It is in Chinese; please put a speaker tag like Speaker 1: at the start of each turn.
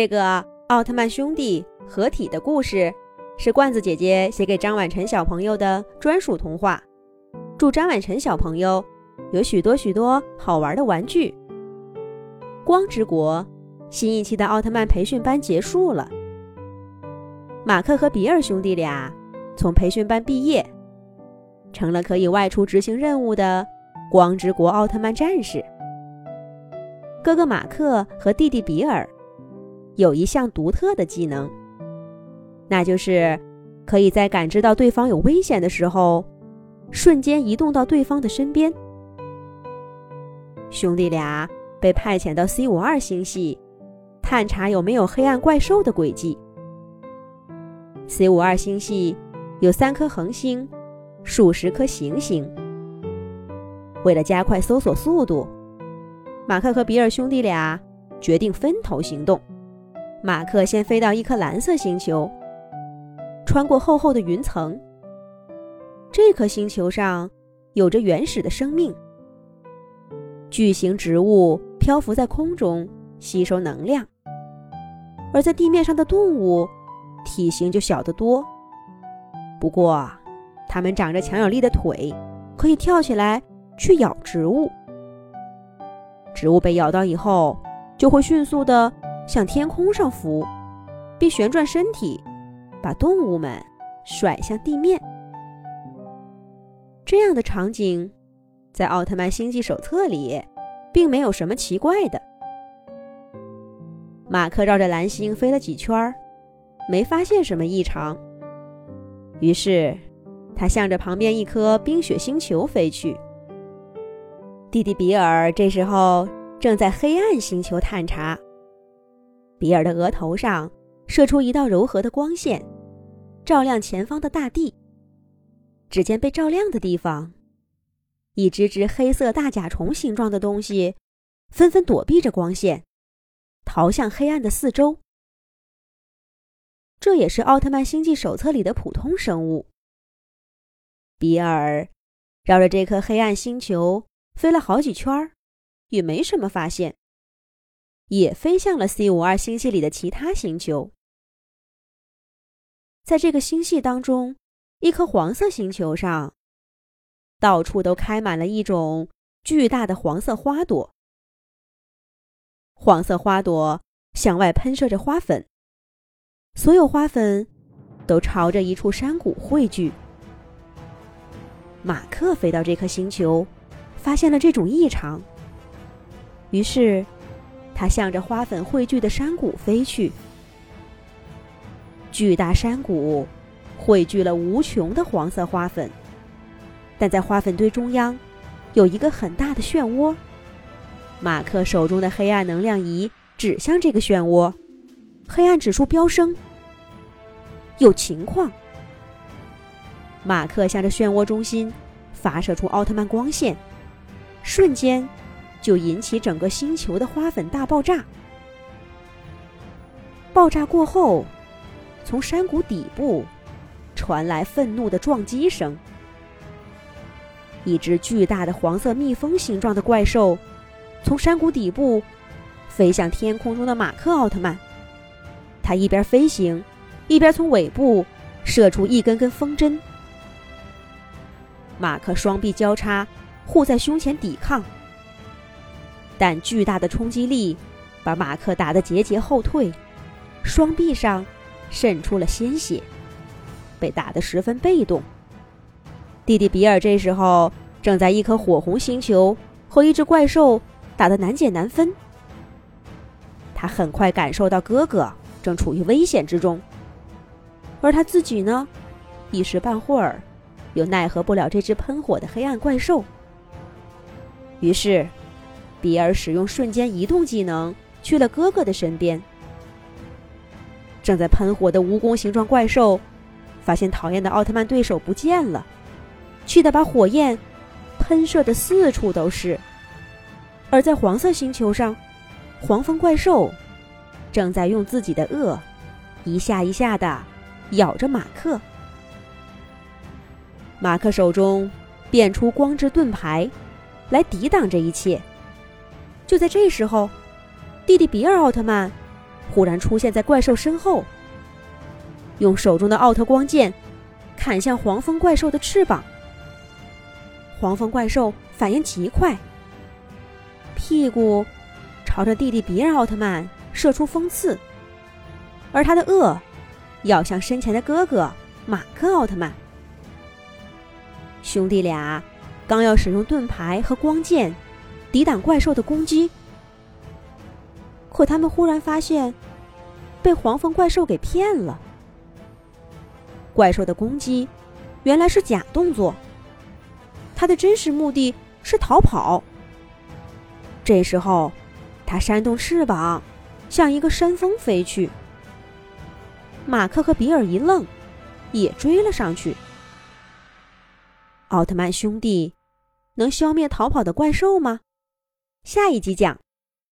Speaker 1: 这个奥特曼兄弟合体的故事，是罐子姐姐写给张婉晨小朋友的专属童话。祝张婉晨小朋友有许多许多好玩的玩具。光之国新一期的奥特曼培训班结束了，马克和比尔兄弟俩从培训班毕业，成了可以外出执行任务的光之国奥特曼战士。哥哥马克和弟弟比尔有一项独特的技能，那就是可以在感知到对方有危险的时候，瞬间移动到对方的身边。兄弟俩被派遣到 C 五二星系，探查有没有黑暗怪兽的轨迹。C 五二星系有三颗恒星，数十颗行星。为了加快搜索速度。马克和比尔兄弟俩决定分头行动。马克先飞到一颗蓝色星球，穿过厚厚的云层。这颗星球上有着原始的生命，巨型植物漂浮在空中，吸收能量；而在地面上的动物体型就小得多。不过，它们长着强有力的腿，可以跳起来去咬植物。植物被咬到以后，就会迅速的向天空上浮，并旋转身体，把动物们甩向地面。这样的场景，在《奥特曼星际手册》里，并没有什么奇怪的。马克绕着蓝星飞了几圈，没发现什么异常。于是，他向着旁边一颗冰雪星球飞去。弟弟比尔这时候正在黑暗星球探查。比尔的额头上射出一道柔和的光线，照亮前方的大地。只见被照亮的地方，一只只黑色大甲虫形状的东西纷纷躲避着光线，逃向黑暗的四周。这也是《奥特曼星际手册》里的普通生物。比尔绕着这颗黑暗星球。飞了好几圈儿，也没什么发现。也飞向了 C 五二星系里的其他星球。在这个星系当中，一颗黄色星球上，到处都开满了一种巨大的黄色花朵。黄色花朵向外喷射着花粉，所有花粉都朝着一处山谷汇聚。马克飞到这颗星球。发现了这种异常，于是他向着花粉汇聚的山谷飞去。巨大山谷汇聚了无穷的黄色花粉，但在花粉堆中央有一个很大的漩涡。马克手中的黑暗能量仪指向这个漩涡，黑暗指数飙升。有情况！马克向着漩涡中心发射出奥特曼光线。瞬间，就引起整个星球的花粉大爆炸。爆炸过后，从山谷底部传来愤怒的撞击声。一只巨大的黄色蜜蜂形状的怪兽从山谷底部飞向天空中的马克奥特曼。他一边飞行，一边从尾部射出一根根风针。马克双臂交叉。护在胸前抵抗，但巨大的冲击力把马克打得节节后退，双臂上渗出了鲜血，被打得十分被动。弟弟比尔这时候正在一颗火红星球和一只怪兽打得难解难分，他很快感受到哥哥正处于危险之中，而他自己呢，一时半会儿又奈何不了这只喷火的黑暗怪兽。于是，比尔使用瞬间移动技能去了哥哥的身边。正在喷火的蜈蚣形状怪兽，发现讨厌的奥特曼对手不见了，气得把火焰喷射的四处都是。而在黄色星球上，黄蜂怪兽正在用自己的颚一下一下的咬着马克。马克手中变出光之盾牌。来抵挡这一切。就在这时候，弟弟比尔奥特曼忽然出现在怪兽身后，用手中的奥特光剑砍向黄蜂怪兽的翅膀。黄蜂怪兽反应极快，屁股朝着弟弟比尔奥特曼射出锋刺，而他的颚要向身前的哥哥马克奥特曼。兄弟俩刚要使用盾牌和光剑抵挡怪兽的攻击。可他们忽然发现，被黄蜂怪兽给骗了。怪兽的攻击原来是假动作，它的真实目的是逃跑。这时候，它扇动翅膀，向一个山峰飞去。马克和比尔一愣，也追了上去。奥特曼兄弟能消灭逃跑的怪兽吗？下一集讲。